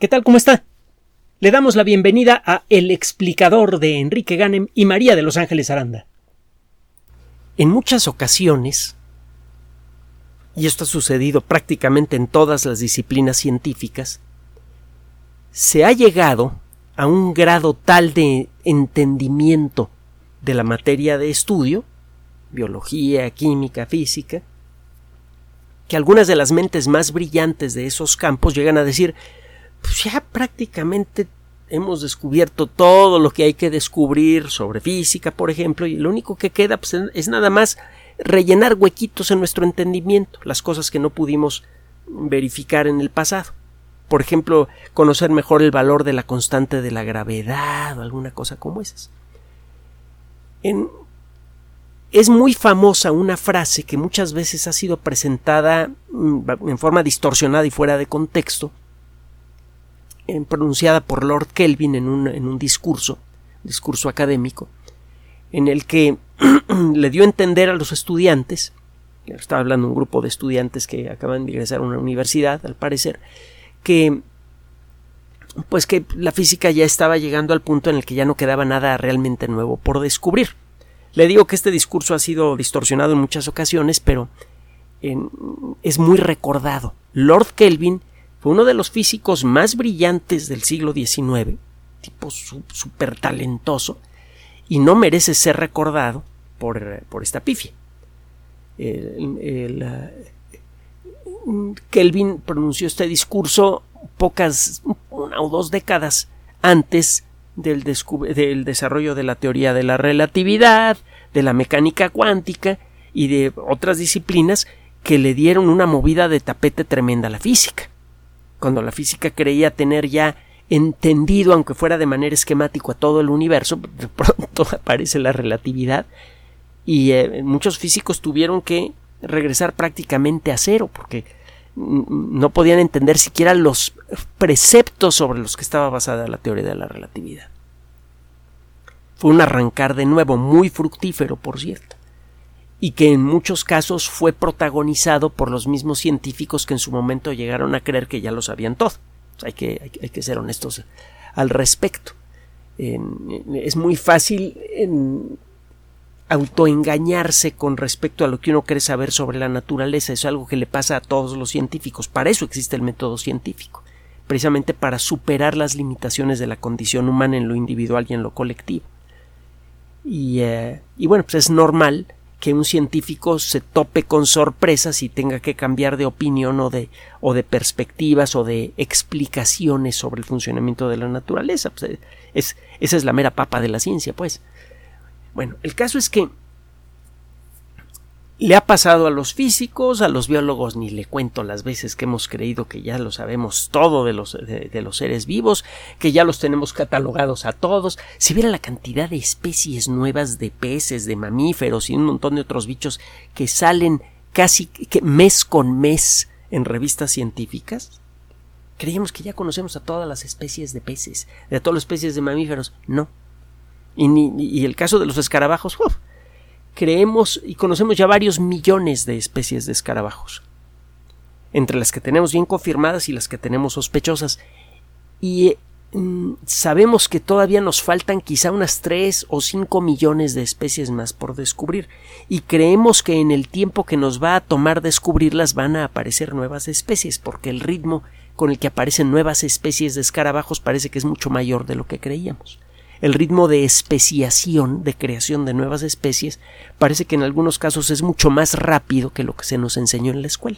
¿Qué tal? ¿Cómo está? Le damos la bienvenida a El explicador de Enrique Ganem y María de Los Ángeles Aranda. En muchas ocasiones, y esto ha sucedido prácticamente en todas las disciplinas científicas, se ha llegado a un grado tal de entendimiento de la materia de estudio, biología, química, física, que algunas de las mentes más brillantes de esos campos llegan a decir pues ya prácticamente hemos descubierto todo lo que hay que descubrir sobre física, por ejemplo, y lo único que queda pues, es nada más rellenar huequitos en nuestro entendimiento, las cosas que no pudimos verificar en el pasado. Por ejemplo, conocer mejor el valor de la constante de la gravedad o alguna cosa como esas. es muy famosa una frase que muchas veces ha sido presentada mm, en forma distorsionada y fuera de contexto, pronunciada por Lord Kelvin en un, en un discurso, discurso académico, en el que le dio a entender a los estudiantes, estaba hablando un grupo de estudiantes que acaban de ingresar a una universidad, al parecer, que pues que la física ya estaba llegando al punto en el que ya no quedaba nada realmente nuevo por descubrir. Le digo que este discurso ha sido distorsionado en muchas ocasiones, pero es muy recordado. Lord Kelvin fue uno de los físicos más brillantes del siglo XIX, tipo súper talentoso, y no merece ser recordado por, esta pifia. Kelvin pronunció este discurso pocas, una o dos décadas antes del, del, desarrollo de la teoría de la relatividad, de la mecánica cuántica y de otras disciplinas que le dieron una movida de tapete tremenda a la física cuando la física creía tener ya entendido, aunque fuera de manera esquemática, a todo el universo, de pronto aparece la relatividad y eh, muchos físicos tuvieron que regresar prácticamente a cero porque no podían entender siquiera los preceptos sobre los que estaba basada la teoría de la relatividad. Fue un arrancar de nuevo muy fructífero, por cierto y que en muchos casos fue protagonizado por los mismos científicos que en su momento llegaron a creer que ya lo sabían todo. Hay que, hay, que ser honestos al respecto. es muy fácil autoengañarse con respecto a lo que uno cree saber sobre la naturaleza. Eso es algo que le pasa a todos los científicos. Para eso existe el método científico. Precisamente para superar las limitaciones de la condición humana en lo individual y en lo colectivo. Y, eh, y bueno, pues es normal que un científico se tope con sorpresas y tenga que cambiar de opinión o de, o de perspectivas o de explicaciones sobre el funcionamiento de la naturaleza. Pues, es, esa es la mera papa de la ciencia, pues. Bueno, el caso es que le ha pasado a los físicos, a los biólogos, ni le cuento las veces que hemos creído que ya lo sabemos todo de los, de, los seres vivos, que ya los tenemos catalogados a todos. Si viera la cantidad de especies nuevas de peces, de mamíferos y un montón de otros bichos que salen casi que mes con mes en revistas científicas, creíamos que ya conocemos a todas las especies de peces, de todas las especies de mamíferos. No. Y, ni, y el caso de los escarabajos, creemos y conocemos ya varios millones de especies de escarabajos, entre las que tenemos bien confirmadas y las que tenemos sospechosas. Y mm, sabemos que todavía nos faltan quizá unas 3 o 5 millones de especies más por descubrir, y creemos que en el tiempo que nos va a tomar descubrirlas van a aparecer nuevas especies, porque el ritmo con el que aparecen nuevas especies de escarabajos parece que es mucho mayor de lo que creíamos el ritmo de especiación, de creación de nuevas especies, parece que en algunos casos es mucho más rápido que lo que se nos enseñó en la escuela.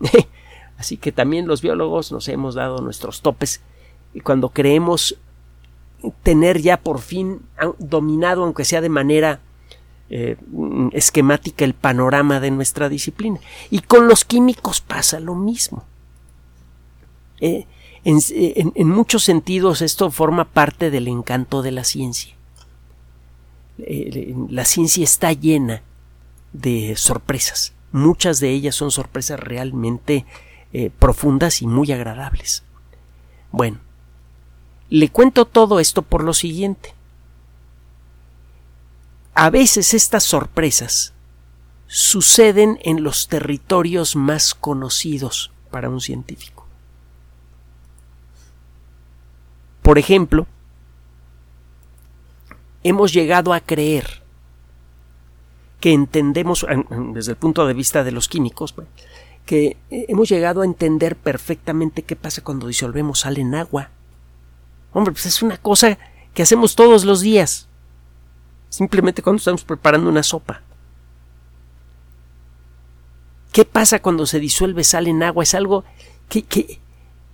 Así que también los biólogos nos hemos dado nuestros topes y cuando creemos tener ya por fin dominado, aunque sea de manera eh, esquemática, el panorama de nuestra disciplina. Y con los químicos pasa lo mismo. Eh, en, muchos sentidos esto forma parte del encanto de la ciencia. La ciencia está llena de sorpresas. Muchas de ellas son sorpresas realmente eh, profundas y muy agradables. Bueno, le cuento todo esto por lo siguiente. A veces estas sorpresas suceden en los territorios más conocidos para un científico. Por ejemplo, hemos llegado a creer que entendemos, desde el punto de vista de los químicos, que hemos llegado a entender perfectamente qué pasa cuando disolvemos sal en agua. Hombre, pues es una cosa que hacemos todos los días. Simplemente cuando estamos preparando una sopa. ¿Qué pasa cuando se disuelve sal en agua? Es algo que, que,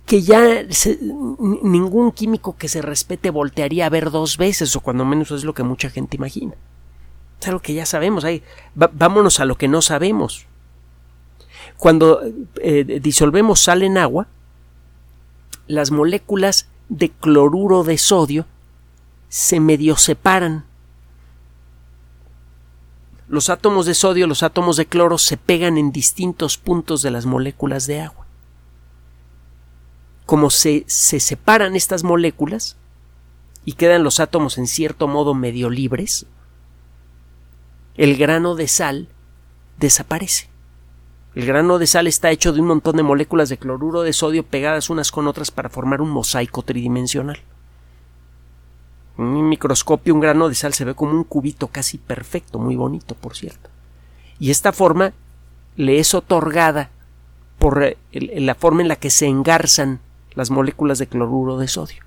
ya ningún químico que se respete voltearía a ver dos veces, o cuando menos es lo que mucha gente imagina. Es algo que ya sabemos. Ahí, vámonos a lo que no sabemos. Cuando eh, disolvemos sal en agua, las moléculas de cloruro de sodio se medio separan los átomos de sodio, los átomos de cloro se pegan en distintos puntos de las moléculas de agua. Como se, se separan estas moléculas y quedan los átomos en cierto modo medio libres, el grano de sal desaparece. El grano de sal está hecho de un montón de moléculas de cloruro de sodio pegadas unas con otras para formar un mosaico tridimensional. En un microscopio un grano de sal se ve como un cubito casi perfecto, muy bonito, por cierto. Y esta forma le es otorgada por eh, la forma en la que se engarzan las moléculas de cloruro de sodio.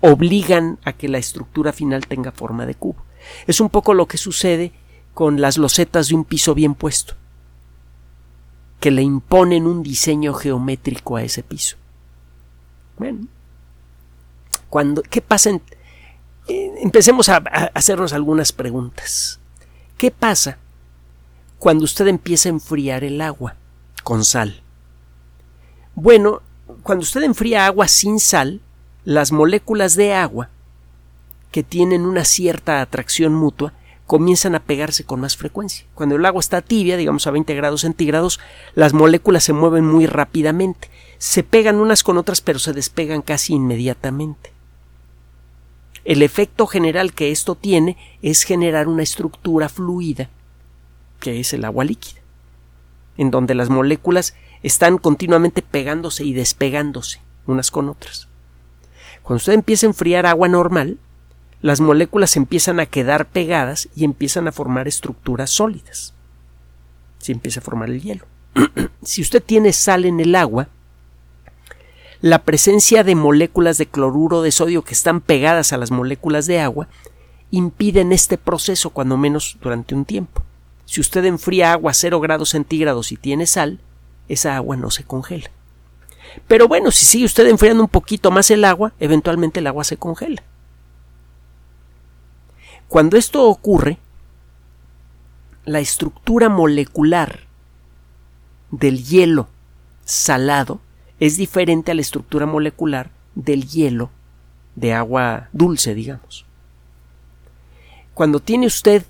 Obligan a que la estructura final tenga forma de cubo. Es un poco lo que sucede con las losetas de un piso bien puesto, que le imponen un diseño geométrico a ese piso. Bueno, cuando, ¿qué pasa eh, empecemos a, hacernos algunas preguntas. ¿Qué pasa cuando usted empieza a enfriar el agua con sal? Bueno, cuando usted enfría agua sin sal, las moléculas de agua que tienen una cierta atracción mutua comienzan a pegarse con más frecuencia. Cuando el agua está tibia, digamos a 20 grados centígrados, las moléculas se mueven muy rápidamente. Se pegan unas con otras, pero se despegan casi inmediatamente. El efecto general que esto tiene es generar una estructura fluida, que es el agua líquida, en donde las moléculas están continuamente pegándose y despegándose unas con otras. Cuando usted empieza a enfriar agua normal, las moléculas empiezan a quedar pegadas y empiezan a formar estructuras sólidas. Se empieza a formar el hielo. si usted tiene sal en el agua, la presencia de moléculas de cloruro de sodio que están pegadas a las moléculas de agua impiden este proceso cuando menos durante un tiempo. Si usted enfría agua a 0 grados centígrados y tiene sal, esa agua no se congela. Pero bueno, si sigue usted enfriando un poquito más el agua, eventualmente el agua se congela. Cuando esto ocurre, la estructura molecular del hielo salado es diferente a la estructura molecular del hielo de agua dulce, digamos. Cuando tiene usted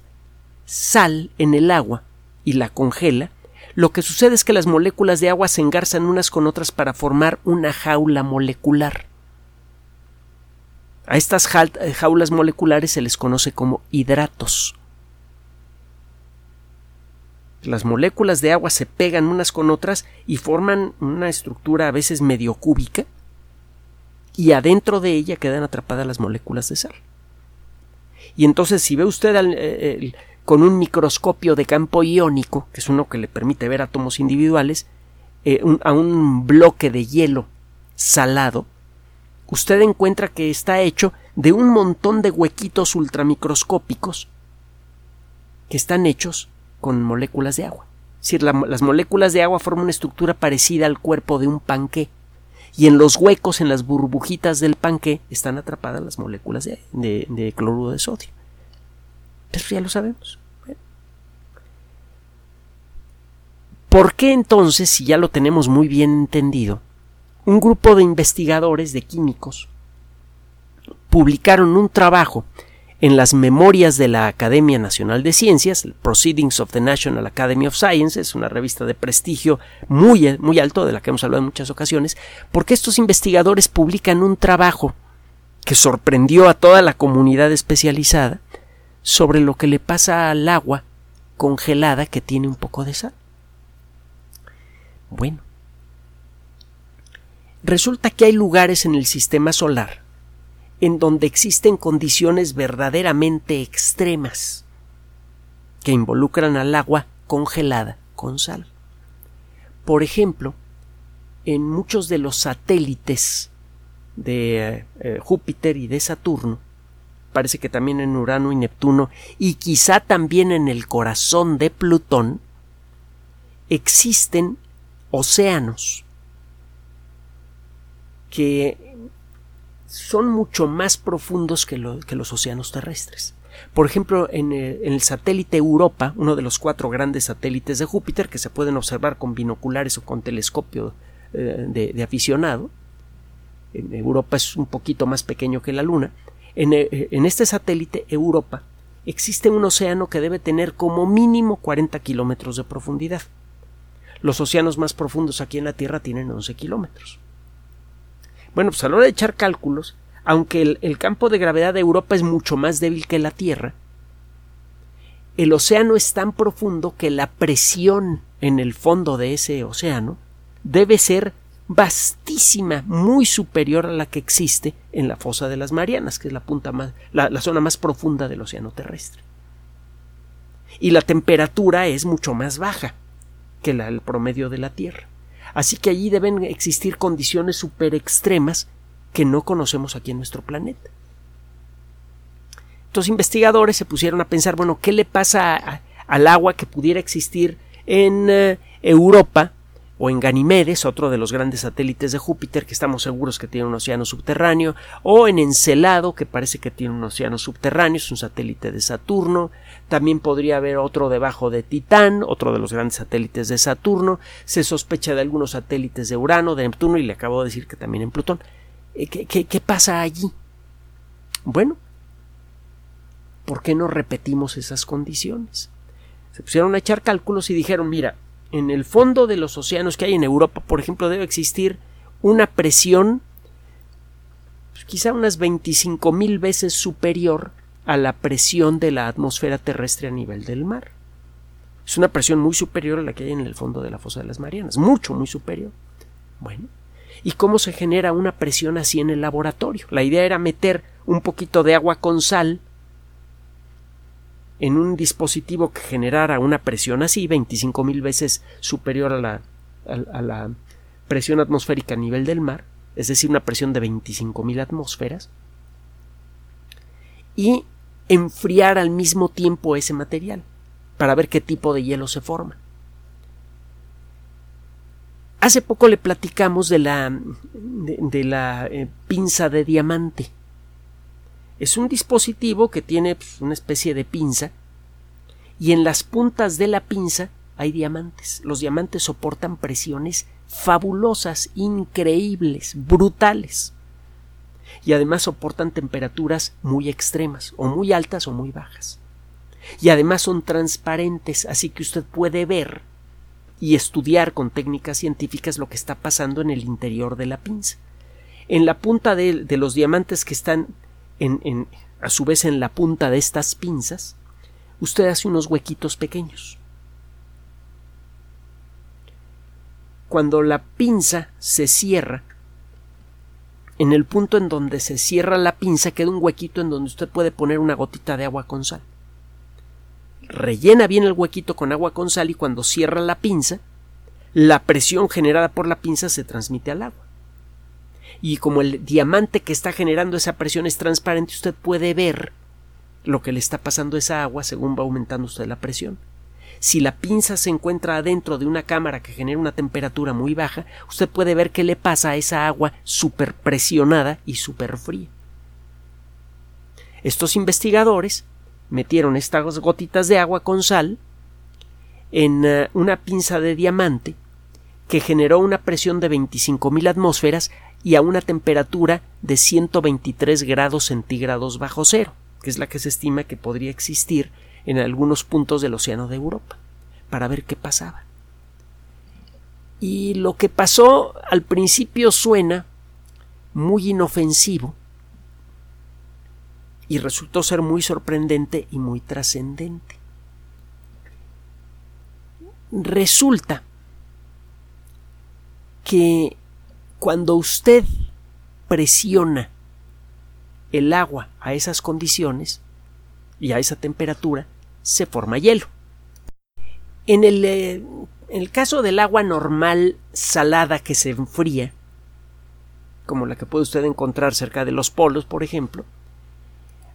sal en el agua y la congela, lo que sucede es que las moléculas de agua se engarzan unas con otras para formar una jaula molecular. A estas jaulas moleculares se les conoce como hidratos las moléculas de agua se pegan unas con otras y forman una estructura a veces medio cúbica y adentro de ella quedan atrapadas las moléculas de sal. Y entonces si ve usted eh, con un microscopio de campo iónico, que es uno que le permite ver átomos individuales, eh, a un bloque de hielo salado, usted encuentra que está hecho de un montón de huequitos ultramicroscópicos que están hechos con moléculas de agua. Es decir, las moléculas de agua forman una estructura parecida al cuerpo de un panqué. Y en los huecos, en las burbujitas del panqué, están atrapadas las moléculas de, de cloruro de sodio. Eso ya lo sabemos. ¿Por qué entonces, si ya lo tenemos muy bien entendido, un grupo de investigadores de químicos publicaron un trabajo en las memorias de la Academia Nacional de Ciencias, Proceedings of the National Academy of Sciences, una revista de prestigio muy, muy alto de la que hemos hablado en muchas ocasiones, porque estos investigadores publican un trabajo que sorprendió a toda la comunidad especializada sobre lo que le pasa al agua congelada que tiene un poco de sal. Bueno, resulta que hay lugares en el sistema solar en donde existen condiciones verdaderamente extremas que involucran al agua congelada con sal. Por ejemplo, en muchos de los satélites de eh, Júpiter y de Saturno, parece que también en Urano y Neptuno, y quizá también en el corazón de Plutón, existen océanos que son mucho más profundos que, los océanos terrestres. Por ejemplo, en el, satélite Europa, uno de los cuatro grandes satélites de Júpiter que se pueden observar con binoculares o con telescopio eh, de, aficionado, en Europa es un poquito más pequeño que la Luna, en, eh, en, este satélite Europa existe un océano que debe tener como mínimo 40 kilómetros de profundidad. Los océanos más profundos aquí en la Tierra tienen 11 kilómetros. Bueno, pues a la hora de echar cálculos, aunque el, campo de gravedad de Europa es mucho más débil que la Tierra, el océano es tan profundo que la presión en el fondo de ese océano debe ser vastísima, muy superior a la que existe en la fosa de las Marianas, que es la punta más, la, zona más profunda del océano terrestre. Y la temperatura es mucho más baja que la, el promedio de la Tierra. Así que allí deben existir condiciones super extremas que no conocemos aquí en nuestro planeta. Estos investigadores se pusieron a pensar, bueno, ¿qué le pasa al agua que pudiera existir en eh, Europa o en Ganimedes, otro de los grandes satélites de Júpiter, que estamos seguros que tiene un océano subterráneo, o en Encelado, que parece que tiene un océano subterráneo, es un satélite de Saturno, también podría haber otro debajo de Titán, otro de los grandes satélites de Saturno, se sospecha de algunos satélites de Urano, de Neptuno, y le acabo de decir que también en Plutón. Eh, ¿Qué, qué, qué pasa allí? Bueno, ¿por qué no repetimos esas condiciones? Se pusieron a echar cálculos y dijeron, mira, en el fondo de los océanos que hay en Europa, por ejemplo, debe existir una presión pues, quizá unas 25 mil veces superior a la presión de la atmósfera terrestre a nivel del mar. Es una presión muy superior a la que hay en el fondo de la fosa de las Marianas, mucho, muy superior. Bueno, ¿y cómo se genera una presión así en el laboratorio? La idea era meter un poquito de agua con sal en un dispositivo que generara una presión así, 25.000 veces superior a la, a, la, presión atmosférica a nivel del mar, es decir, una presión de 25.000 atmósferas, y enfriar al mismo tiempo ese material para ver qué tipo de hielo se forma. Hace poco le platicamos de la, de, la eh, pinza de diamante. Es un dispositivo que tiene pues, una especie de pinza y en las puntas de la pinza hay diamantes. Los diamantes soportan presiones fabulosas, increíbles, brutales. Y además soportan temperaturas muy extremas, o muy altas o muy bajas. Y además son transparentes, así que usted puede ver y estudiar con técnicas científicas lo que está pasando en el interior de la pinza. En la punta de, de los diamantes que están a su vez en la punta de estas pinzas, usted hace unos huequitos pequeños. Cuando la pinza se cierra, en el punto en donde se cierra la pinza queda un huequito en donde usted puede poner una gotita de agua con sal. Rellena bien el huequito con agua con sal y cuando cierra la pinza, la presión generada por la pinza se transmite al agua y como el diamante que está generando esa presión es transparente, usted puede ver lo que le está pasando a esa agua según va aumentando usted la presión. Si la pinza se encuentra adentro de una cámara que genera una temperatura muy baja, usted puede ver qué le pasa a esa agua superpresionada y superfría. Estos investigadores metieron estas gotitas de agua con sal en eh, una pinza de diamante que generó una presión de 25.000 atmósferas y a una temperatura de 123 grados centígrados bajo cero, que es la que se estima que podría existir en algunos puntos del océano de Europa, para ver qué pasaba. Y lo que pasó al principio suena muy inofensivo y resultó ser muy sorprendente y muy trascendente. Resulta que cuando usted presiona el agua a esas condiciones y a esa temperatura, se forma hielo. En el, eh, en el caso del agua normal salada que se enfría, como la que puede usted encontrar cerca de los polos, por ejemplo,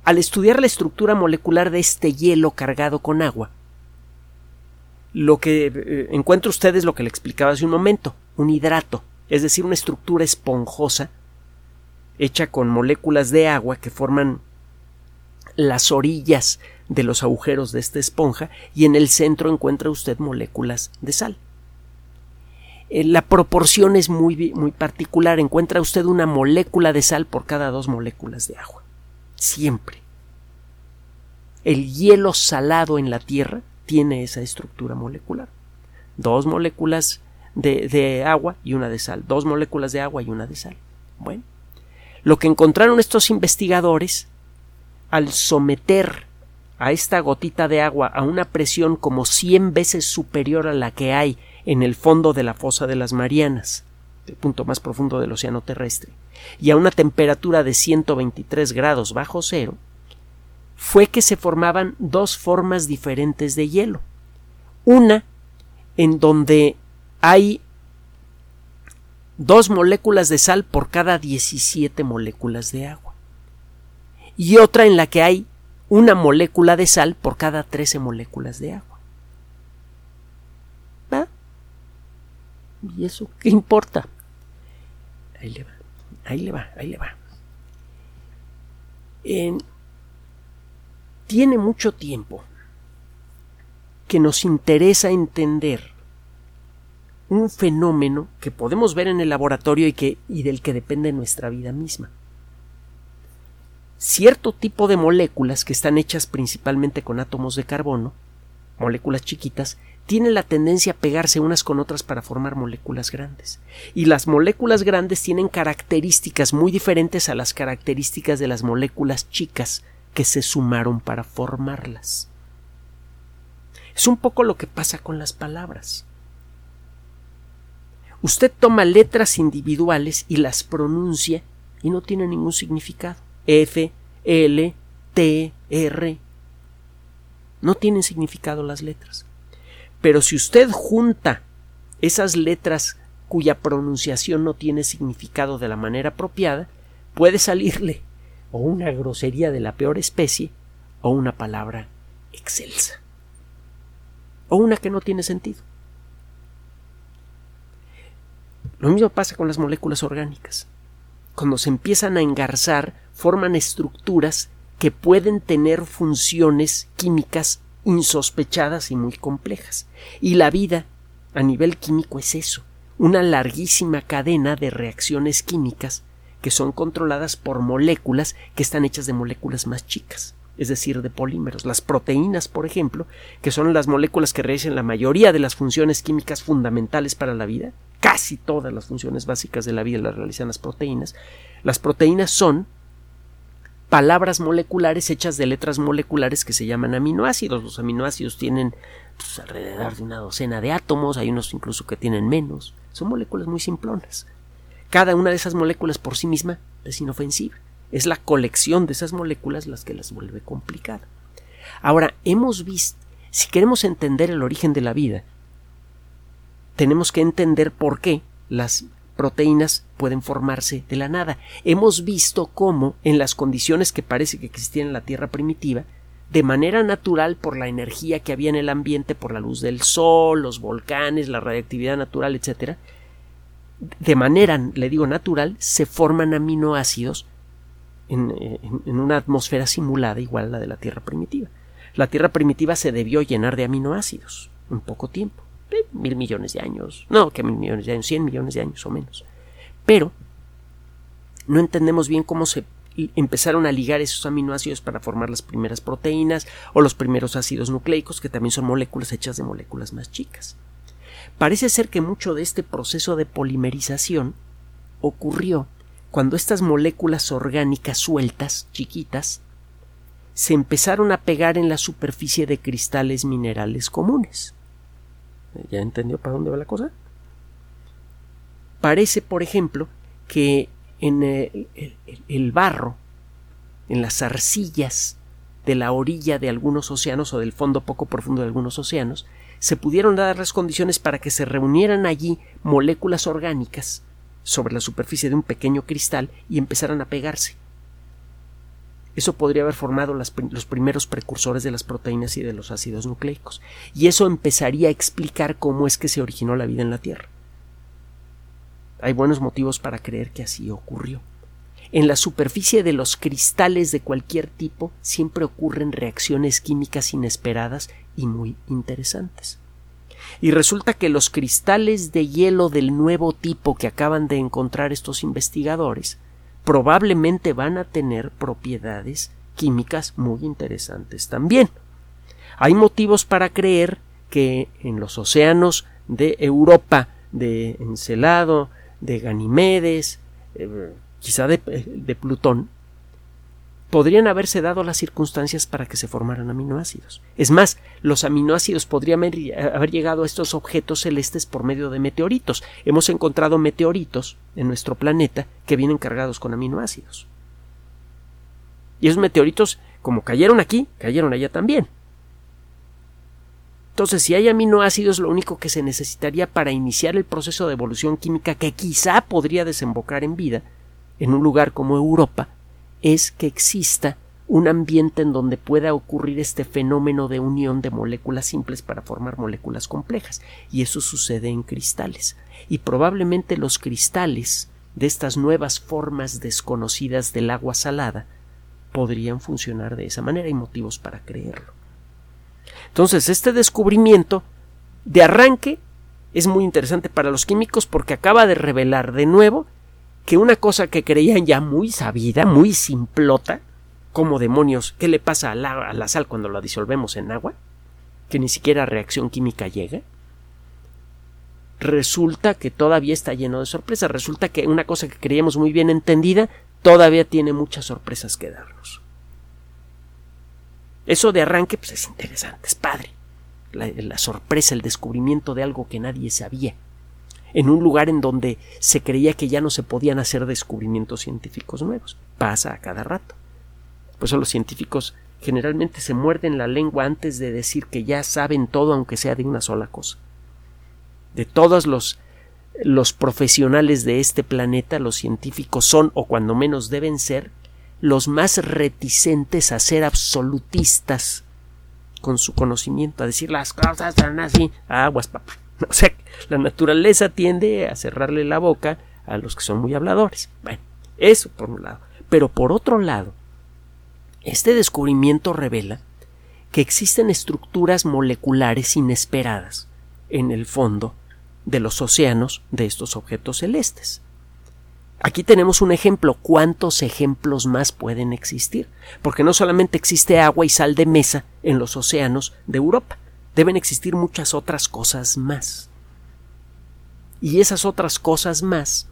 al estudiar la estructura molecular de este hielo cargado con agua, lo que eh, encuentra usted es lo que le explicaba hace un momento, un hidrato, es decir, una estructura esponjosa hecha con moléculas de agua que forman las orillas de los agujeros de esta esponja y en el centro encuentra usted moléculas de sal. Eh, la proporción es muy, muy particular. Encuentra usted una molécula de sal por cada dos moléculas de agua. Siempre. El hielo salado en la Tierra tiene esa estructura molecular. Dos moléculas de, de agua y una de sal. Dos moléculas de agua y una de sal. Bueno. Lo que encontraron estos investigadores al someter a esta gotita de agua a una presión como 100 veces superior a la que hay en el fondo de la fosa de las Marianas, el punto más profundo del océano terrestre, y a una temperatura de 123 grados bajo cero, fue que se formaban dos formas diferentes de hielo. Una en donde hay dos moléculas de sal por cada 17 moléculas de agua. Y otra en la que hay una molécula de sal por cada 13 moléculas de agua. ¿Y eso qué importa? Ahí le va, ahí le va, ahí le va. tiene mucho tiempo que nos interesa entender un fenómeno que podemos ver en el laboratorio y, que, y del que depende nuestra vida misma. Cierto tipo de moléculas que están hechas principalmente con átomos de carbono, moléculas chiquitas, tienen la tendencia a pegarse unas con otras para formar moléculas grandes. Y las moléculas grandes tienen características muy diferentes a las características de las moléculas chicas que se sumaron para formarlas. Es un poco lo que pasa con las palabras. Usted toma letras individuales y las pronuncia y no tiene ningún significado. F, L, T, R. No tienen significado las letras. Pero si usted junta esas letras cuya pronunciación no tiene significado de la manera apropiada, puede salirle o una grosería de la peor especie o una palabra excelsa o una que no tiene sentido. Lo mismo pasa con las moléculas orgánicas. Cuando se empiezan a engarzar, forman estructuras que pueden tener funciones químicas insospechadas y muy complejas. Y la vida a nivel químico es eso, una larguísima cadena de reacciones químicas que son controladas por moléculas que están hechas de moléculas más chicas, es decir, de polímeros. Las proteínas, por ejemplo, que son las moléculas que realizan la mayoría de las funciones químicas fundamentales para la vida, casi todas las funciones básicas de la vida las realizan las proteínas. Las proteínas son palabras moleculares hechas de letras moleculares que se llaman aminoácidos. Los aminoácidos tienen pues, alrededor de una docena de átomos, hay unos incluso que tienen menos. Son moléculas muy simplonas. Cada una de esas moléculas por sí misma es inofensiva. Es la colección de esas moléculas las que las vuelve complicadas. Ahora, hemos visto, si queremos entender el origen de la vida, tenemos que entender por qué las proteínas pueden formarse de la nada. Hemos visto cómo, en las condiciones que parece que existían en la Tierra primitiva, de manera natural por la energía que había en el ambiente, por la luz del sol, los volcanes, la radiactividad natural, etc., de manera, le digo, natural, se forman aminoácidos en, una atmósfera simulada igual a la de la Tierra primitiva. La Tierra primitiva se debió llenar de aminoácidos en poco tiempo mil millones de años, no, que mil millones de años, cien millones de años o menos. Pero no entendemos bien cómo se empezaron a ligar esos aminoácidos para formar las primeras proteínas o los primeros ácidos nucleicos, que también son moléculas hechas de moléculas más chicas. Parece ser que mucho de este proceso de polimerización ocurrió cuando estas moléculas orgánicas sueltas, chiquitas, se empezaron a pegar en la superficie de cristales minerales comunes. ¿Ya entendió para dónde va la cosa? Parece, por ejemplo, que en el, barro en las arcillas de la orilla de algunos océanos o del fondo poco profundo de algunos océanos, se pudieron dar las condiciones para que se reunieran allí moléculas orgánicas sobre la superficie de un pequeño cristal y empezaran a pegarse. Eso podría haber formado los primeros precursores de las proteínas y de los ácidos nucleicos. Y eso empezaría a explicar cómo es que se originó la vida en la Tierra. Hay buenos motivos para creer que así ocurrió. En la superficie de los cristales de cualquier tipo siempre ocurren reacciones químicas inesperadas y muy interesantes. Y resulta que los cristales de hielo del nuevo tipo que acaban de encontrar estos investigadores probablemente van a tener propiedades químicas muy interesantes también. Hay motivos para creer que en los océanos de Europa, de Encelado, de Ganimedes, eh, quizá de, de Plutón, podrían haberse dado las circunstancias para que se formaran aminoácidos. Es más, los aminoácidos podrían haber llegado a estos objetos celestes por medio de meteoritos. Hemos encontrado meteoritos en nuestro planeta que vienen cargados con aminoácidos. Y esos meteoritos, como cayeron aquí, cayeron allá también. Entonces, si hay aminoácidos, lo único que se necesitaría para iniciar el proceso de evolución química que quizá podría desembocar en vida en un lugar como Europa es que exista un ambiente en donde pueda ocurrir este fenómeno de unión de moléculas simples para formar moléculas complejas, y eso sucede en cristales. Y probablemente los cristales de estas nuevas formas desconocidas del agua salada podrían funcionar de esa manera. Hay motivos para creerlo. Entonces, este descubrimiento de arranque es muy interesante para los químicos porque acaba de revelar de nuevo que una cosa que creían ya muy sabida, muy simplota, como demonios, ¿qué le pasa a la, sal cuando la disolvemos en agua? Que ni siquiera reacción química llega. Resulta que todavía está lleno de sorpresas. Resulta que una cosa que creíamos muy bien entendida todavía tiene muchas sorpresas que darnos. Eso de arranque pues es interesante, es padre. la sorpresa, el descubrimiento de algo que nadie sabía en un lugar en donde se creía que ya no se podían hacer descubrimientos científicos nuevos. Pasa a cada rato. Por eso los científicos generalmente se muerden la lengua antes de decir que ya saben todo aunque sea de una sola cosa. De todos los los profesionales de este planeta, los científicos son, o cuando menos deben ser, los más reticentes a ser absolutistas con su conocimiento, a decir las cosas son así, aguas, papá. O sea, la naturaleza tiende a cerrarle la boca a los que son muy habladores. Bueno, eso por un lado. Pero por otro lado, este descubrimiento revela que existen estructuras moleculares inesperadas en el fondo de los océanos de estos objetos celestes. Aquí tenemos un ejemplo. ¿Cuántos ejemplos más pueden existir? Porque no solamente existe agua y sal de mesa en los océanos de Europa, deben existir muchas otras cosas más. Y esas otras cosas más,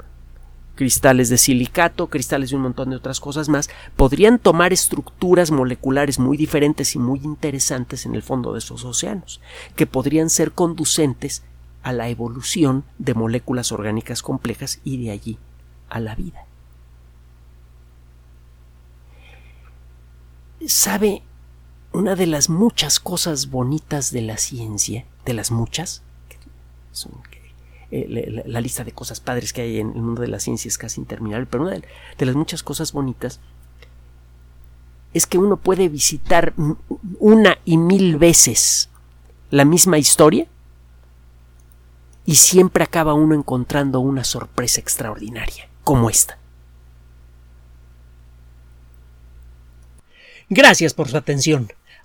cristales de silicato, cristales de un montón de otras cosas más, podrían tomar estructuras moleculares muy diferentes y muy interesantes en el fondo de esos océanos, que podrían ser conducentes a la evolución de moléculas orgánicas complejas y de allí a la vida. ¿Sabe una de las muchas cosas bonitas de la ciencia, de las muchas, eh, la, lista de cosas padres que hay en el mundo de la ciencia es casi interminable, pero una de, de las muchas cosas bonitas es que uno puede visitar una y mil veces la misma historia y siempre acaba uno encontrando una sorpresa extraordinaria, como esta. Gracias por su atención.